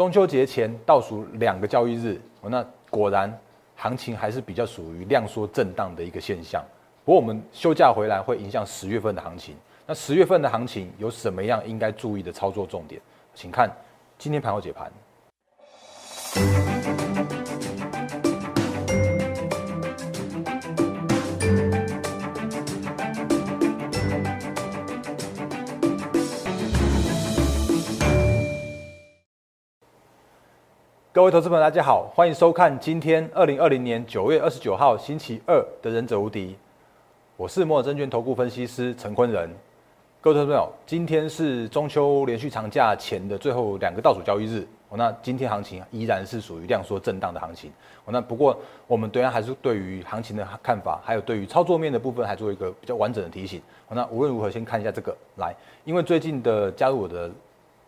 中秋节前倒数两个交易日，那果然行情还是比较属于量缩震荡的一个现象。不过我们休假回来会影响十月份的行情。那十月份的行情有什么样应该注意的操作重点？请看今天盘后解盘。各位投资朋友，大家好，欢迎收看今天二零二零年九月二十九号星期二的《忍者无敌》，我是摩尔证券投顾分析师陈坤仁。各位投资朋友，今天是中秋连续长假前的最后两个倒数交易日，哦，那今天行情依然是属于量缩震荡的行情，哦，那不过我们对然还是对于行情的看法，还有对于操作面的部分，还做一个比较完整的提醒。哦，那无论如何，先看一下这个来，因为最近的加入我的，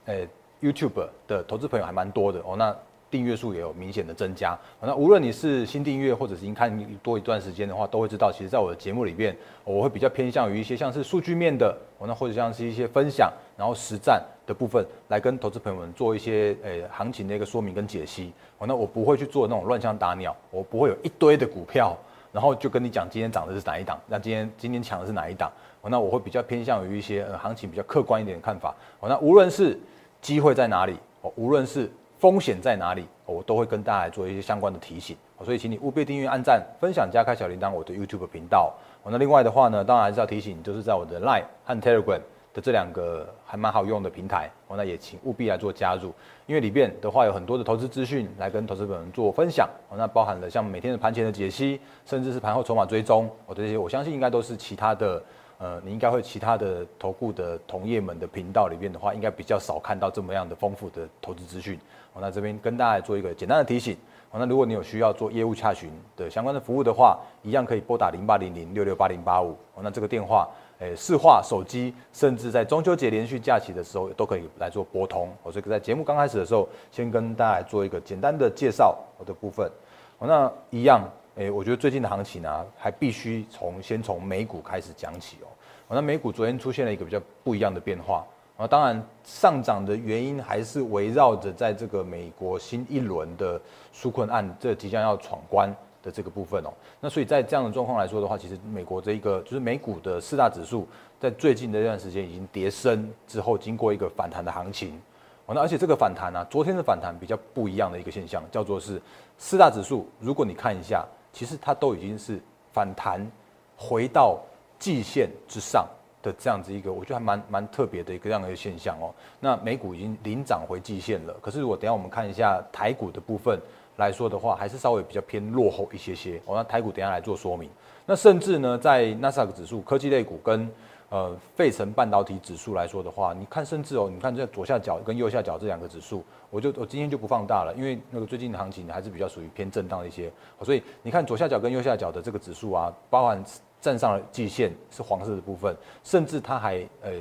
诶，YouTube 的投资朋友还蛮多的，哦，那。订阅数也有明显的增加。那无论你是新订阅或者是已经看多一段时间的话，都会知道，其实在我的节目里面，我会比较偏向于一些像是数据面的，那或者像是一些分享，然后实战的部分，来跟投资朋友们做一些诶行情的一个说明跟解析。那我不会去做那种乱枪打鸟，我不会有一堆的股票，然后就跟你讲今天涨的是哪一档，那今天今天抢的是哪一档。那我会比较偏向于一些呃行情比较客观一点的看法。那无论是机会在哪里，哦，无论是风险在哪里，我都会跟大家做一些相关的提醒，所以请你务必订阅、按赞、分享、加开小铃铛，我的 YouTube 频道。那另外的话呢，当然还是要提醒，就是在我的 Line 和 Telegram 的这两个还蛮好用的平台，那也请务必来做加入，因为里边的话有很多的投资资讯来跟投资者们做分享。那包含了像每天的盘前的解析，甚至是盘后筹码追踪，我这些我相信应该都是其他的。呃，你应该会其他的投顾的同业们的频道里面的话，应该比较少看到这么样的丰富的投资资讯。哦，那这边跟大家做一个简单的提醒。哦，那如果你有需要做业务洽询的相关的服务的话，一样可以拨打零八零零六六八零八五。哦，那这个电话，诶，视话手机，甚至在中秋节连续假期的时候都可以来做拨通。哦，所以在节目刚开始的时候，先跟大家做一个简单的介绍我的部分。哦，那一样。诶，我觉得最近的行情呢，还必须从先从美股开始讲起哦。那美股昨天出现了一个比较不一样的变化啊，当然上涨的原因还是围绕着在这个美国新一轮的纾困案这即将要闯关的这个部分哦。那所以在这样的状况来说的话，其实美国这一个就是美股的四大指数，在最近的这段时间已经跌升之后，经过一个反弹的行情。那而且这个反弹呢，昨天的反弹比较不一样的一个现象，叫做是四大指数，如果你看一下。其实它都已经是反弹回到季线之上的这样子一个，我觉得还蛮蛮特别的一个这样的一个现象哦。那美股已经领涨回季线了，可是如果等下我们看一下台股的部分来说的话，还是稍微比较偏落后一些些。哦，那台股等下来做说明。那甚至呢，在纳斯达克指数科技类股跟呃，费城半导体指数来说的话，你看，甚至哦，你看这左下角跟右下角这两个指数，我就我今天就不放大了，因为那个最近的行情还是比较属于偏震荡一些，所以你看左下角跟右下角的这个指数啊，包含站上了季线是黄色的部分，甚至它还呃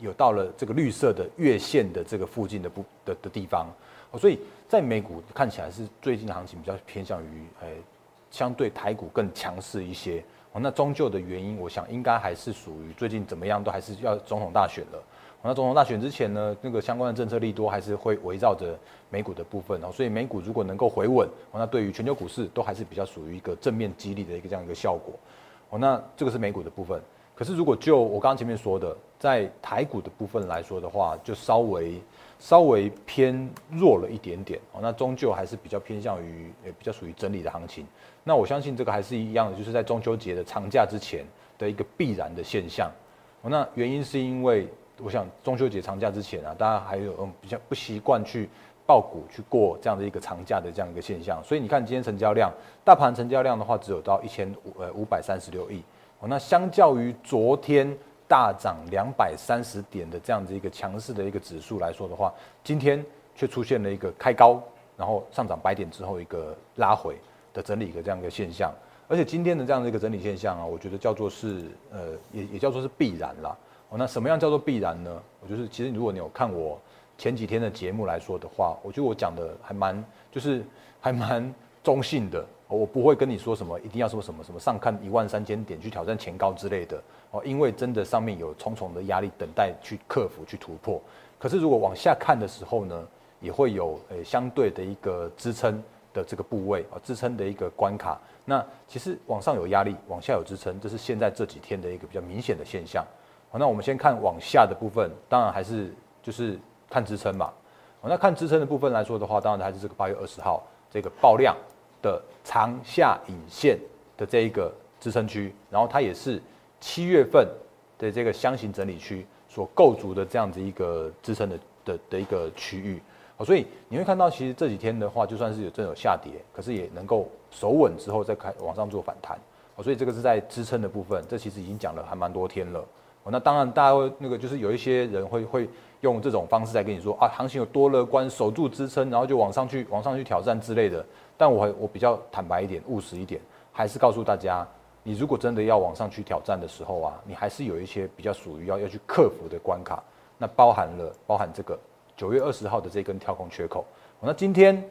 有到了这个绿色的月线的这个附近的不的的地方，所以在美股看起来是最近的行情比较偏向于呃相对台股更强势一些。那终究的原因，我想应该还是属于最近怎么样，都还是要总统大选了。那总统大选之前呢，那个相关的政策利多还是会围绕着美股的部分哦。所以美股如果能够回稳，那对于全球股市都还是比较属于一个正面激励的一个这样一个效果。哦，那这个是美股的部分。可是如果就我刚刚前面说的，在台股的部分来说的话，就稍微稍微偏弱了一点点哦。那终究还是比较偏向于呃比较属于整理的行情。那我相信这个还是一样的，就是在中秋节的长假之前的一个必然的现象。那原因是因为，我想中秋节长假之前啊，大家还有嗯比较不习惯去报股去过这样的一个长假的这样一个现象。所以你看今天成交量，大盘成交量的话只有到一千五呃五百三十六亿。哦，那相较于昨天大涨两百三十点的这样子一个强势的一个指数来说的话，今天却出现了一个开高，然后上涨百点之后一个拉回。的整理一个这样一个现象，而且今天的这样的一个整理现象啊，我觉得叫做是呃，也也叫做是必然啦。哦，那什么样叫做必然呢？我觉得其实如果你有看我前几天的节目来说的话，我觉得我讲的还蛮就是还蛮中性的。我不会跟你说什么一定要说什么什么上看一万三千点去挑战前高之类的哦，因为真的上面有重重的压力等待去克服去突破。可是如果往下看的时候呢，也会有呃相对的一个支撑的这个部位啊，支撑的一个关卡。那其实往上有压力，往下有支撑，这是现在这几天的一个比较明显的现象。好，那我们先看往下的部分，当然还是就是看支撑嘛。那看支撑的部分来说的话，当然还是这个八月二十号这个爆量的长下影线的这一个支撑区，然后它也是七月份的这个箱型整理区所构筑的这样子一个支撑的的的一个区域。好，所以你会看到，其实这几天的话，就算是有真有下跌，可是也能够守稳之后再开往上做反弹。好，所以这个是在支撑的部分，这其实已经讲了还蛮多天了。那当然大家会那个就是有一些人会会用这种方式来跟你说啊，行情有多乐观，守住支撑，然后就往上去往上去挑战之类的。但我我比较坦白一点，务实一点，还是告诉大家，你如果真的要往上去挑战的时候啊，你还是有一些比较属于要要去克服的关卡，那包含了包含这个。九月二十号的这根跳空缺口，那今天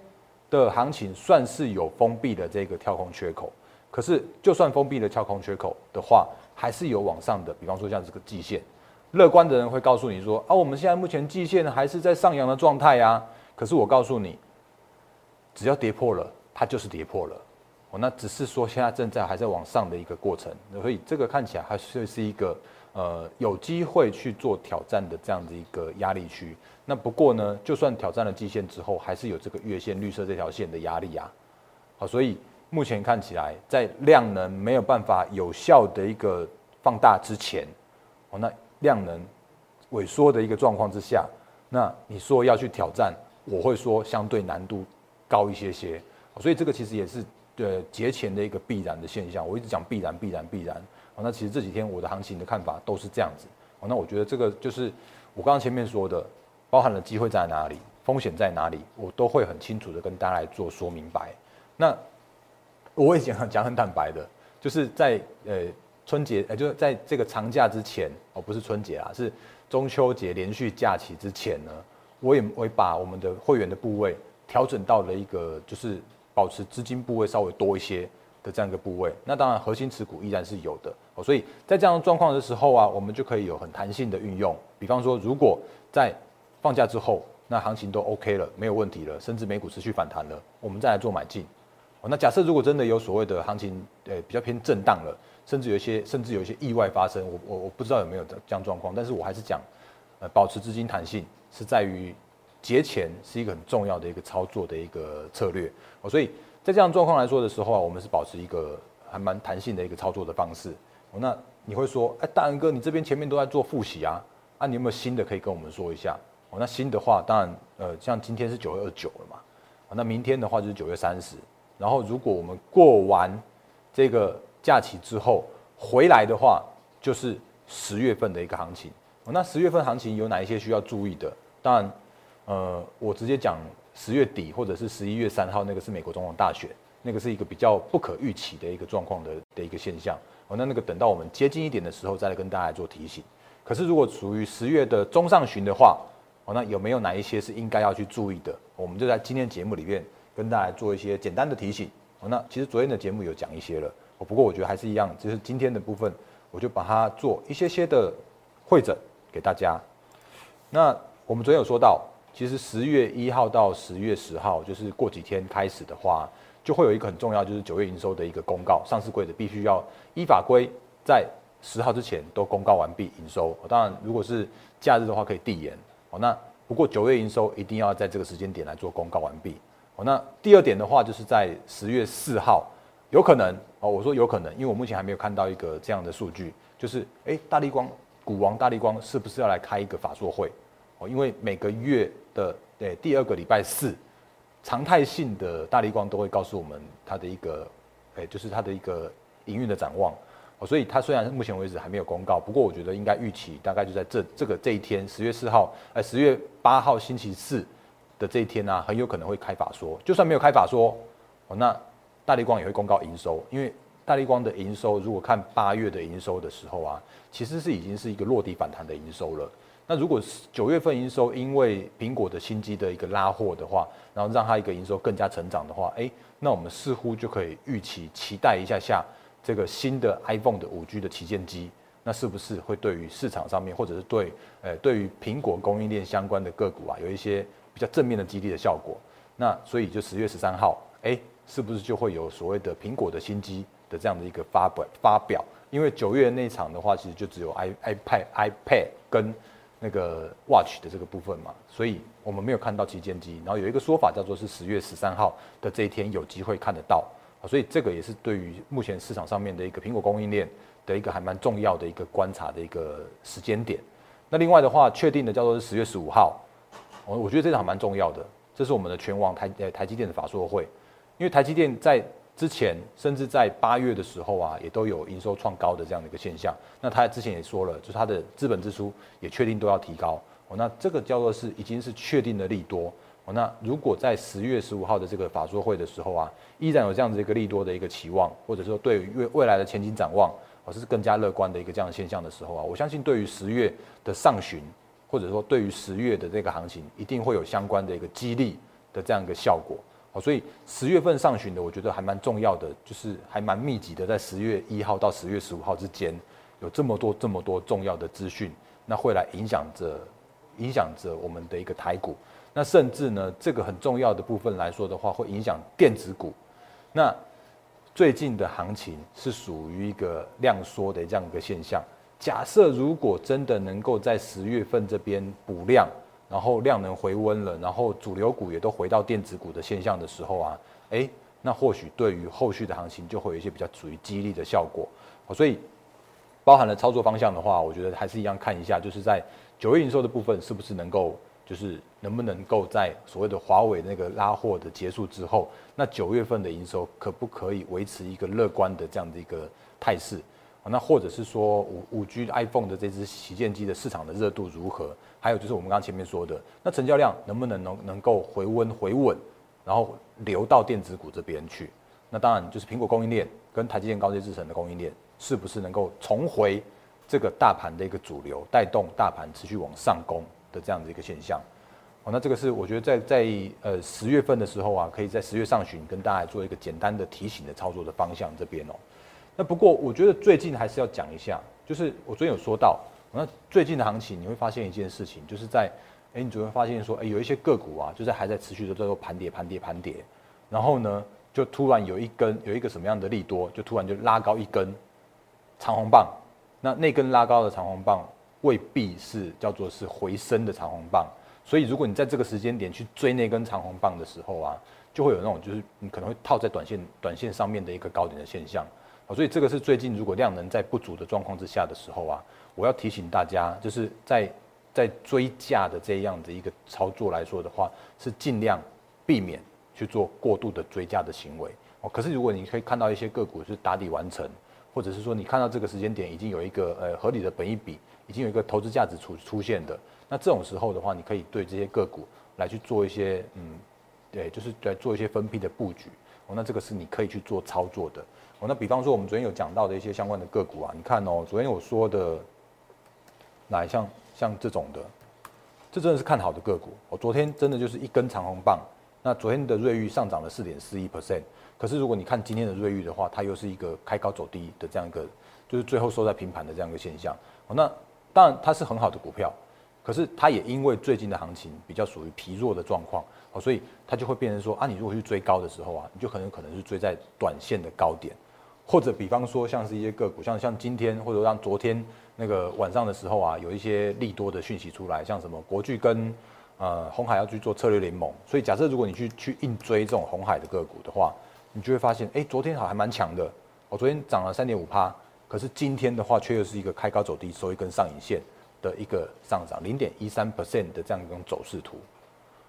的行情算是有封闭的这个跳空缺口，可是就算封闭了跳空缺口的话，还是有往上的。比方说像这个季线，乐观的人会告诉你说啊，我们现在目前季线还是在上扬的状态呀。可是我告诉你，只要跌破了，它就是跌破了。哦，那只是说现在正在还在往上的一个过程，所以这个看起来还是是一个呃有机会去做挑战的这样的一个压力区。那不过呢，就算挑战了季线之后，还是有这个月线绿色这条线的压力啊。好，所以目前看起来，在量能没有办法有效的一个放大之前，哦，那量能萎缩的一个状况之下，那你说要去挑战，我会说相对难度高一些些。所以这个其实也是呃节前的一个必然的现象。我一直讲必然、必然、必然。哦，那其实这几天我的行情的看法都是这样子。哦，那我觉得这个就是我刚刚前面说的。包含了机会在哪里，风险在哪里，我都会很清楚的跟大家来做说明白。那我也讲讲很坦白的，就是在呃春节，呃就是在这个长假之前，哦不是春节啊，是中秋节连续假期之前呢，我也会把我们的会员的部位调整到了一个就是保持资金部位稍微多一些的这样一个部位。那当然核心持股依然是有的哦，所以在这样的状况的时候啊，我们就可以有很弹性的运用。比方说，如果在放假之后，那行情都 OK 了，没有问题了，甚至美股持续反弹了，我们再来做买进。那假设如果真的有所谓的行情，呃，比较偏震荡了，甚至有一些，甚至有一些意外发生，我我我不知道有没有这样状况，但是我还是讲，呃，保持资金弹性是在于节前是一个很重要的一个操作的一个策略。哦，所以在这样状况来说的时候啊，我们是保持一个还蛮弹性的一个操作的方式。哦，那你会说，哎，大仁哥，你这边前面都在做复习啊，啊，你有没有新的可以跟我们说一下？哦那新的话，当然，呃，像今天是九月二九了嘛，那明天的话就是九月三十。然后，如果我们过完这个假期之后回来的话，就是十月份的一个行情。那十月份行情有哪一些需要注意的？当然，呃，我直接讲十月底或者是十一月三号那个是美国总统大选，那个是一个比较不可预期的一个状况的的一个现象。哦，那那个等到我们接近一点的时候再来跟大家做提醒。可是如果处于十月的中上旬的话，哦，那有没有哪一些是应该要去注意的？我们就在今天节目里面跟大家做一些简单的提醒。哦，那其实昨天的节目有讲一些了，哦，不过我觉得还是一样，就是今天的部分，我就把它做一些些的会诊给大家。那我们昨天有说到，其实十月一号到十月十号，就是过几天开始的话，就会有一个很重要，就是九月营收的一个公告，上市柜的必须要依法规在十号之前都公告完毕营收。当然，如果是假日的话，可以递延哦。那不过九月营收一定要在这个时间点来做公告完毕。哦，那第二点的话，就是在十月四号，有可能哦，我说有可能，因为我目前还没有看到一个这样的数据，就是哎，大力光股王大力光是不是要来开一个法说会？哦，因为每个月的对第二个礼拜四，常态性的大力光都会告诉我们它的一个，哎，就是它的一个营运的展望。哦，所以它虽然目前为止还没有公告，不过我觉得应该预期大概就在这这个这一天，十月四号，呃，十月八号星期四的这一天呢，很有可能会开法说。就算没有开法说，哦，那大力光也会公告营收，因为大力光的营收如果看八月的营收的时候啊，其实是已经是一个落地反弹的营收了。那如果是九月份营收因为苹果的新机的一个拉货的话，然后让它一个营收更加成长的话，哎，那我们似乎就可以预期期待一下下。这个新的 iPhone 的五 G 的旗舰机，那是不是会对于市场上面，或者是对呃对于苹果供应链相关的个股啊，有一些比较正面的激励的效果。那所以就十月十三号，哎，是不是就会有所谓的苹果的新机的这样的一个发表发表？因为九月那场的话，其实就只有 i iPad iPad 跟那个 Watch 的这个部分嘛，所以我们没有看到旗舰机。然后有一个说法叫做是十月十三号的这一天有机会看得到，所以这个也是对于目前市场上面的一个苹果供应链的一个还蛮重要的一个观察的一个时间点。那另外的话，确定的叫做是十月十五号，我我觉得这场蛮重要的，这是我们的全网台呃台积电的法说会，因为台积电在。之前甚至在八月的时候啊，也都有营收创高的这样的一个现象。那他之前也说了，就是他的资本支出也确定都要提高。哦，那这个叫做是已经是确定的利多。哦，那如果在十月十五号的这个法说会的时候啊，依然有这样子一个利多的一个期望，或者说对未未来的前景展望，哦是更加乐观的一个这样的现象的时候啊，我相信对于十月的上旬，或者说对于十月的这个行情，一定会有相关的一个激励的这样一个效果。好，所以十月份上旬的，我觉得还蛮重要的，就是还蛮密集的，在十月一号到十月十五号之间，有这么多这么多重要的资讯，那会来影响着影响着我们的一个台股，那甚至呢，这个很重要的部分来说的话，会影响电子股。那最近的行情是属于一个量缩的这样一个现象。假设如果真的能够在十月份这边补量。然后量能回温了，然后主流股也都回到电子股的现象的时候啊，哎，那或许对于后续的行情就会有一些比较属于激励的效果。所以包含了操作方向的话，我觉得还是一样看一下，就是在九月营收的部分是不是能够，就是能不能够在所谓的华为那个拉货的结束之后，那九月份的营收可不可以维持一个乐观的这样的一个态势？那或者是说五五 G iPhone 的这支旗舰机的市场的热度如何？还有就是我们刚刚前面说的，那成交量能不能能能够回温回稳，然后流到电子股这边去？那当然就是苹果供应链跟台积电高阶制程的供应链是不是能够重回这个大盘的一个主流，带动大盘持续往上攻的这样的一个现象？哦，那这个是我觉得在在呃十月份的时候啊，可以在十月上旬跟大家做一个简单的提醒的操作的方向这边哦。那不过，我觉得最近还是要讲一下，就是我昨天有说到，那最近的行情你会发现一件事情，就是在，哎，你就会发现说，哎，有一些个股啊，就是还在持续的在做盘跌、盘跌、盘跌，然后呢，就突然有一根有一个什么样的利多，就突然就拉高一根长红棒，那那根拉高的长红棒未必是叫做是回升的长红棒，所以如果你在这个时间点去追那根长红棒的时候啊，就会有那种就是你可能会套在短线短线上面的一个高点的现象。所以这个是最近如果量能在不足的状况之下的时候啊，我要提醒大家，就是在在追价的这样的一个操作来说的话，是尽量避免去做过度的追价的行为哦。可是如果你可以看到一些个股是打底完成，或者是说你看到这个时间点已经有一个呃合理的本益比，已经有一个投资价值出出现的，那这种时候的话，你可以对这些个股来去做一些嗯，对，就是来做一些分批的布局哦。那这个是你可以去做操作的。哦，那比方说我们昨天有讲到的一些相关的个股啊，你看哦，昨天我说的，哪像像这种的，这真的是看好的个股。我昨天真的就是一根长红棒。那昨天的瑞昱上涨了四点四一 percent，可是如果你看今天的瑞昱的话，它又是一个开高走低的这样一个，就是最后收在平盘的这样一个现象。哦，那当然它是很好的股票，可是它也因为最近的行情比较属于疲弱的状况。哦，所以它就会变成说啊，你如果去追高的时候啊，你就可能可能是追在短线的高点，或者比方说像是一些个股，像像今天或者让昨天那个晚上的时候啊，有一些利多的讯息出来，像什么国巨跟呃红海要去做策略联盟，所以假设如果你去去硬追这种红海的个股的话，你就会发现，哎，昨天好还蛮强的，我昨天涨了三点五趴，可是今天的话却又是一个开高走低，收一根上影线的一个上涨零点一三 percent 的这样一种走势图。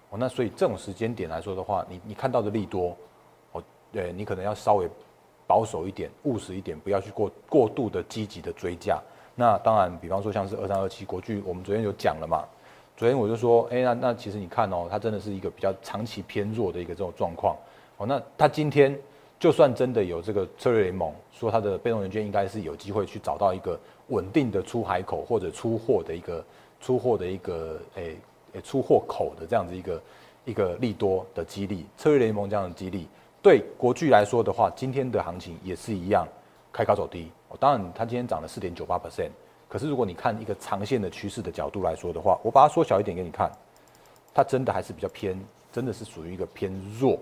哦，那所以这种时间点来说的话，你你看到的利多，哦，对你可能要稍微保守一点、务实一点，不要去过过度的积极的追价。那当然，比方说像是二三二七国巨，我们昨天有讲了嘛。昨天我就说，哎，那那其实你看哦，它真的是一个比较长期偏弱的一个这种状况。哦，那它今天就算真的有这个策略联盟说它的被动元件应该是有机会去找到一个稳定的出海口或者出货的一个出货的一个诶。出货口的这样子一个一个利多的激励，策略联盟这样的激励，对国巨来说的话，今天的行情也是一样，开高走低。哦，当然它今天涨了四点九八 percent，可是如果你看一个长线的趋势的角度来说的话，我把它缩小一点给你看，它真的还是比较偏，真的是属于一个偏弱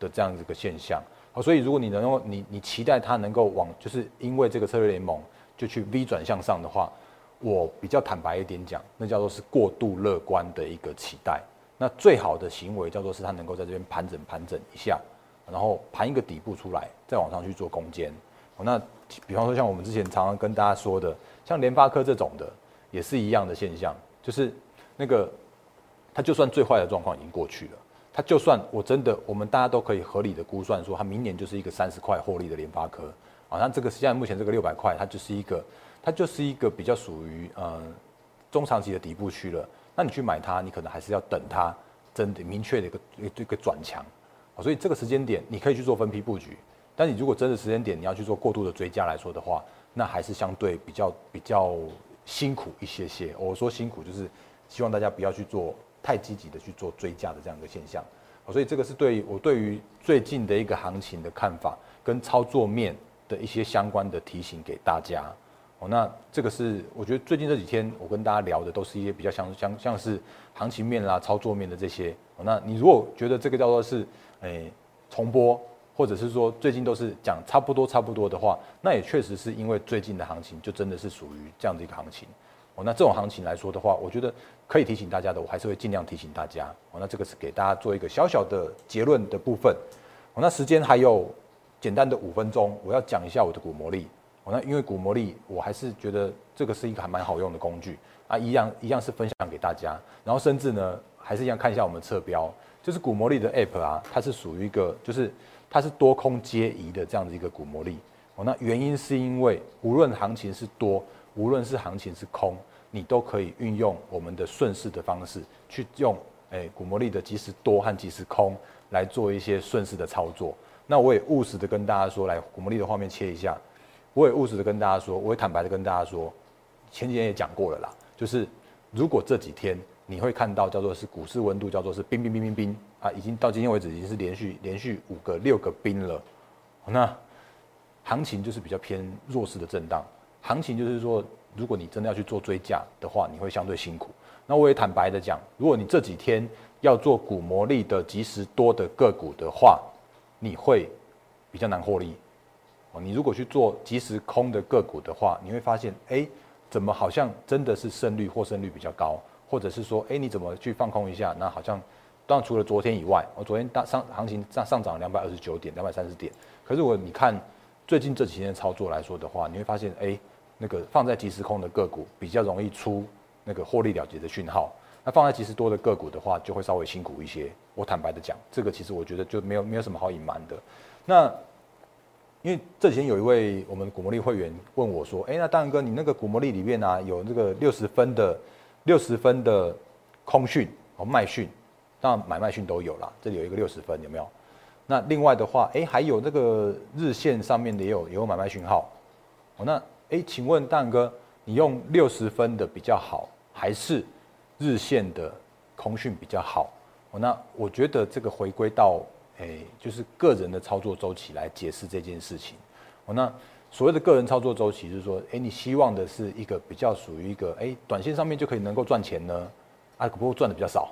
的这样子一个现象。好，所以如果你能够你你期待它能够往，就是因为这个策略联盟就去 V 转向上的话，我比较坦白一点讲，那叫做是过度乐观的一个期待。那最好的行为叫做是它能够在这边盘整盘整一下，然后盘一个底部出来，再往上去做攻坚。那比方说像我们之前常常跟大家说的，像联发科这种的，也是一样的现象，就是那个它就算最坏的状况已经过去了，它就算我真的我们大家都可以合理的估算说，它明年就是一个三十块获利的联发科，啊，那这个现在目前这个六百块，它就是一个它就是一个比较属于呃中长期的底部区了。那你去买它，你可能还是要等它真的明确的一个一个转强，所以这个时间点你可以去做分批布局。但你如果真的时间点你要去做过度的追加来说的话，那还是相对比较比较辛苦一些些。我说辛苦就是希望大家不要去做太积极的去做追加的这样一个现象。所以这个是对我对于最近的一个行情的看法跟操作面的一些相关的提醒给大家。哦，那这个是我觉得最近这几天我跟大家聊的都是一些比较像像像是行情面啦、操作面的这些。哦，那你如果觉得这个叫做是诶重播。或者是说最近都是讲差不多差不多的话，那也确实是因为最近的行情就真的是属于这样的一个行情哦。那这种行情来说的话，我觉得可以提醒大家的，我还是会尽量提醒大家哦。那这个是给大家做一个小小的结论的部分哦。那时间还有简单的五分钟，我要讲一下我的股魔力哦。那因为股魔力，我还是觉得这个是一个还蛮好用的工具啊，一样一样是分享给大家。然后甚至呢，还是一样看一下我们的侧标，就是股魔力的 App 啊，它是属于一个就是。它是多空皆宜的这样的一个股魔力哦，那原因是因为无论行情是多，无论是行情是空，你都可以运用我们的顺势的方式去用诶股魔力的即时多和即时空来做一些顺势的操作。那我也务实的跟大家说，来股魔力的画面切一下，我也务实的跟大家说，我也坦白的跟大家说，前几天也讲过了啦，就是如果这几天。你会看到叫做是股市温度，叫做是冰冰冰冰冰啊，已经到今天为止已经是连续连续五个六个冰了。那行情就是比较偏弱势的震荡，行情就是说，如果你真的要去做追加的话，你会相对辛苦。那我也坦白的讲，如果你这几天要做股魔力的及时多的个股的话，你会比较难获利。哦，你如果去做及时空的个股的话，你会发现，哎，怎么好像真的是胜率获胜率比较高。或者是说，哎，你怎么去放空一下？那好像，当然除了昨天以外，我昨天大上行情上上涨两百二十九点，两百三十点。可是我你看最近这几天的操作来说的话，你会发现，哎，那个放在即时空的个股比较容易出那个获利了结的讯号。那放在即时多的个股的话，就会稍微辛苦一些。我坦白的讲，这个其实我觉得就没有没有什么好隐瞒的。那因为这几天有一位我们股魔力会员问我说，哎，那大哥，你那个股魔力里面呢有那个六十分的。六十分的空讯哦，卖讯，当然买卖讯都有啦。这里有一个六十分，有没有？那另外的话，哎，还有这个日线上面的也有也有买卖讯号。哦，那哎，请问蛋哥，你用六十分的比较好，还是日线的空讯比较好？哦，那我觉得这个回归到哎，就是个人的操作周期来解释这件事情。哦，那。所谓的个人操作周期，就是说，哎，你希望的是一个比较属于一个，哎，短线上面就可以能够赚钱呢，啊，不过赚的比较少，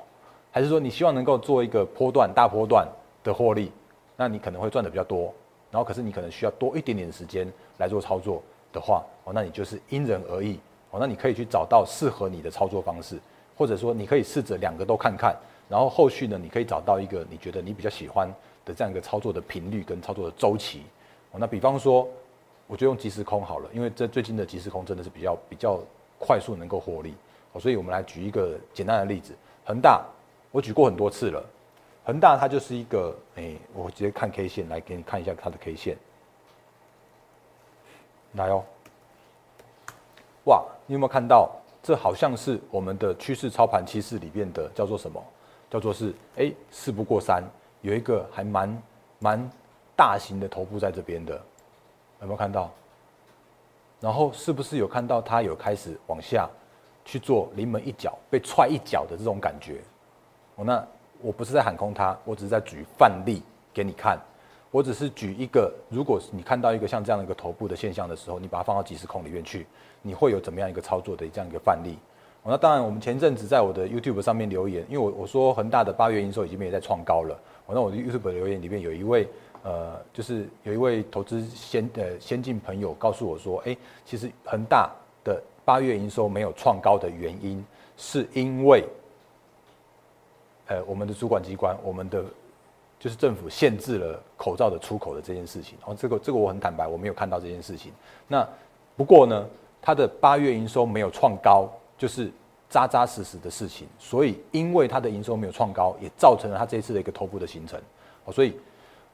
还是说你希望能够做一个波段大波段的获利，那你可能会赚的比较多，然后可是你可能需要多一点点时间来做操作的话，哦，那你就是因人而异，哦，那你可以去找到适合你的操作方式，或者说你可以试着两个都看看，然后后续呢，你可以找到一个你觉得你比较喜欢的这样一个操作的频率跟操作的周期，哦，那比方说。我就用即时空好了，因为这最近的即时空真的是比较比较快速能够获利，所以我们来举一个简单的例子，恒大，我举过很多次了，恒大它就是一个，哎，我直接看 K 线来给你看一下它的 K 线，来哦，哇，你有没有看到？这好像是我们的趋势操盘趋势里面的叫做什么？叫做是，哎，事不过三，有一个还蛮蛮大型的头部在这边的。有没有看到？然后是不是有看到它有开始往下去做临门一脚被踹一脚的这种感觉？哦，那我不是在喊空它，我只是在举范例给你看。我只是举一个，如果你看到一个像这样的一个头部的现象的时候，你把它放到即时空里面去，你会有怎么样一个操作的这样一个范例？那当然，我们前阵子在我的 YouTube 上面留言，因为我我说恒大的八月营收已经没有在创高了。那我的 YouTube 留言里面有一位呃，就是有一位投资先呃先进朋友告诉我说，哎，其实恒大的八月营收没有创高的原因，是因为呃我们的主管机关，我们的就是政府限制了口罩的出口的这件事情。哦这个这个我很坦白，我没有看到这件事情。那不过呢，它的八月营收没有创高。就是扎扎实实的事情，所以因为它的营收没有创高，也造成了它这一次的一个头部的形成。哦，所以，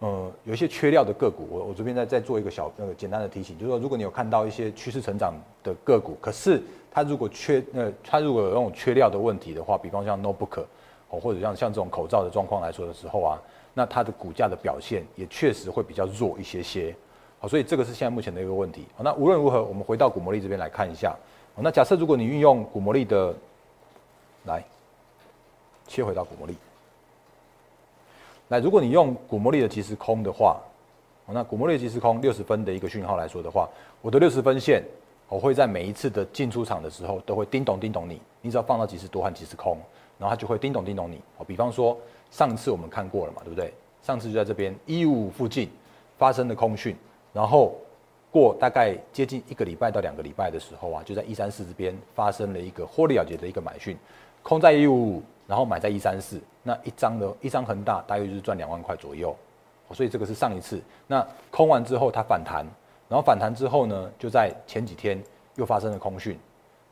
呃，有一些缺料的个股，我我这边再再做一个小那个简单的提醒，就是说，如果你有看到一些趋势成长的个股，可是它如果缺呃，它如果有那种缺料的问题的话，比方像 notebook 哦，或者像像这种口罩的状况来说的时候啊，那它的股价的表现也确实会比较弱一些些。好，所以这个是现在目前的一个问题。好，那无论如何，我们回到股魔力这边来看一下。好那假设如果你运用股魔力的来切回到股魔力，来，如果你用古魔力的即时空的话，那股魔力即时空六十分的一个讯号来说的话，我的六十分线，我会在每一次的进出场的时候都会叮咚叮咚你，你只要放到即时多和即时空，然后它就会叮咚叮咚你。哦，比方说上次我们看过了嘛，对不对？上次就在这边一五五附近发生的空讯，然后。过大概接近一个礼拜到两个礼拜的时候啊，就在一三四这边发生了一个获利了结的一个买讯，空在一五五，然后买在一三四，那一张的一张恒大大约就是赚两万块左右，所以这个是上一次。那空完之后它反弹，然后反弹之后呢，就在前几天又发生了空讯，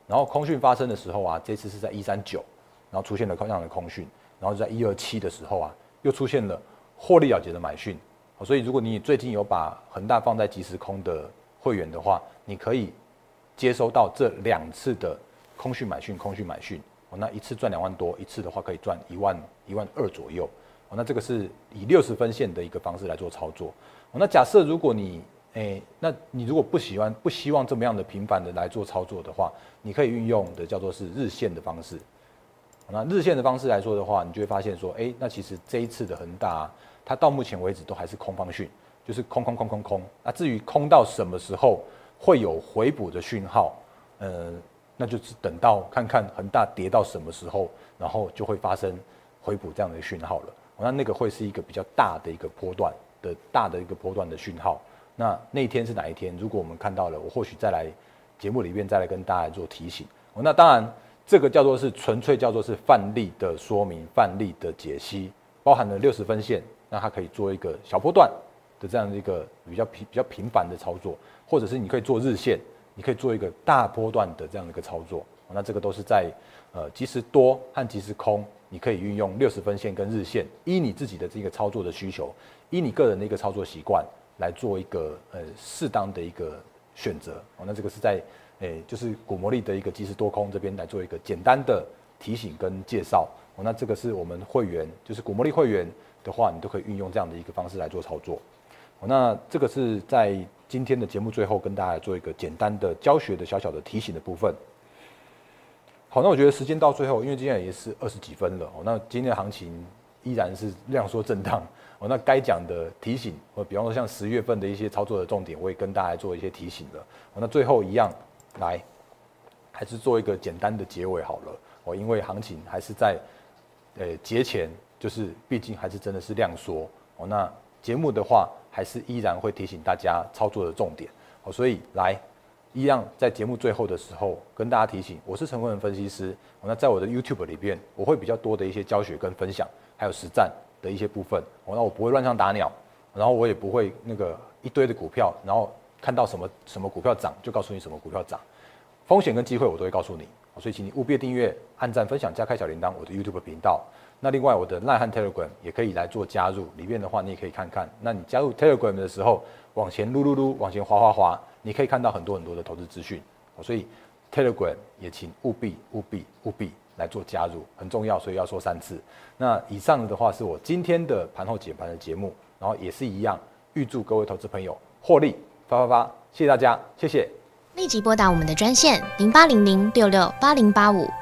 然后空讯发生的时候啊，这次是在一三九，然后出现了空样的空讯，然后在一二七的时候啊，又出现了获利了结的买讯。所以，如果你最近有把恒大放在即时空的会员的话，你可以接收到这两次的空讯买讯、空讯买讯。哦，那一次赚两万多，一次的话可以赚一万一万二左右。哦，那这个是以六十分线的一个方式来做操作。哦，那假设如果你诶，那你如果不喜欢、不希望这么样的频繁的来做操作的话，你可以运用的叫做是日线的方式。那日线的方式来说的话，你就会发现说，哎，那其实这一次的恒大。它到目前为止都还是空方讯，就是空空空空空。那至于空到什么时候会有回补的讯号，呃，那就是等到看看恒大跌到什么时候，然后就会发生回补这样的讯号了。那那个会是一个比较大的一个波段的大的一个波段的讯号。那那一天是哪一天？如果我们看到了，我或许再来节目里面再来跟大家做提醒。那当然，这个叫做是纯粹叫做是范例的说明，范例的解析，包含了六十分线。那它可以做一个小波段的这样的一个比较频比较频繁的操作，或者是你可以做日线，你可以做一个大波段的这样的一个操作。那这个都是在呃即时多和即时空，你可以运用六十分线跟日线，依你自己的这个操作的需求，依你个人的一个操作习惯来做一个呃适当的一个选择。哦，那这个是在诶就是股魔力的一个即时多空这边来做一个简单的提醒跟介绍。哦，那这个是我们会员就是股魔力会员。的话，你都可以运用这样的一个方式来做操作。那这个是在今天的节目最后跟大家做一个简单的教学的小小的提醒的部分。好，那我觉得时间到最后，因为今天也是二十几分了哦，那今天的行情依然是量缩震荡哦。那该讲的提醒，或比方说像十月份的一些操作的重点，我也跟大家做一些提醒了。那最后一样来，还是做一个简单的结尾好了哦，因为行情还是在呃节前。就是，毕竟还是真的是量缩哦。那节目的话，还是依然会提醒大家操作的重点好。所以来，一样在节目最后的时候跟大家提醒，我是陈坤仁分析师。那在我的 YouTube 里边，我会比较多的一些教学跟分享，还有实战的一些部分。那我不会乱枪打鸟，然后我也不会那个一堆的股票，然后看到什么什么股票涨就告诉你什么股票涨，风险跟机会我都会告诉你。所以请你务必订阅、按赞、分享、加开小铃铛，我的 YouTube 频道。那另外，我的 Line 和 Telegram 也可以来做加入，里面的话你也可以看看。那你加入 Telegram 的时候，往前撸撸撸，往前滑滑滑，你可以看到很多很多的投资资讯。所以 Telegram 也请务必务必务必来做加入，很重要，所以要说三次。那以上的话是我今天的盘后解盘的节目，然后也是一样，预祝各位投资朋友获利发发发，谢谢大家，谢谢。立即拨打我们的专线零八零零六六八零八五。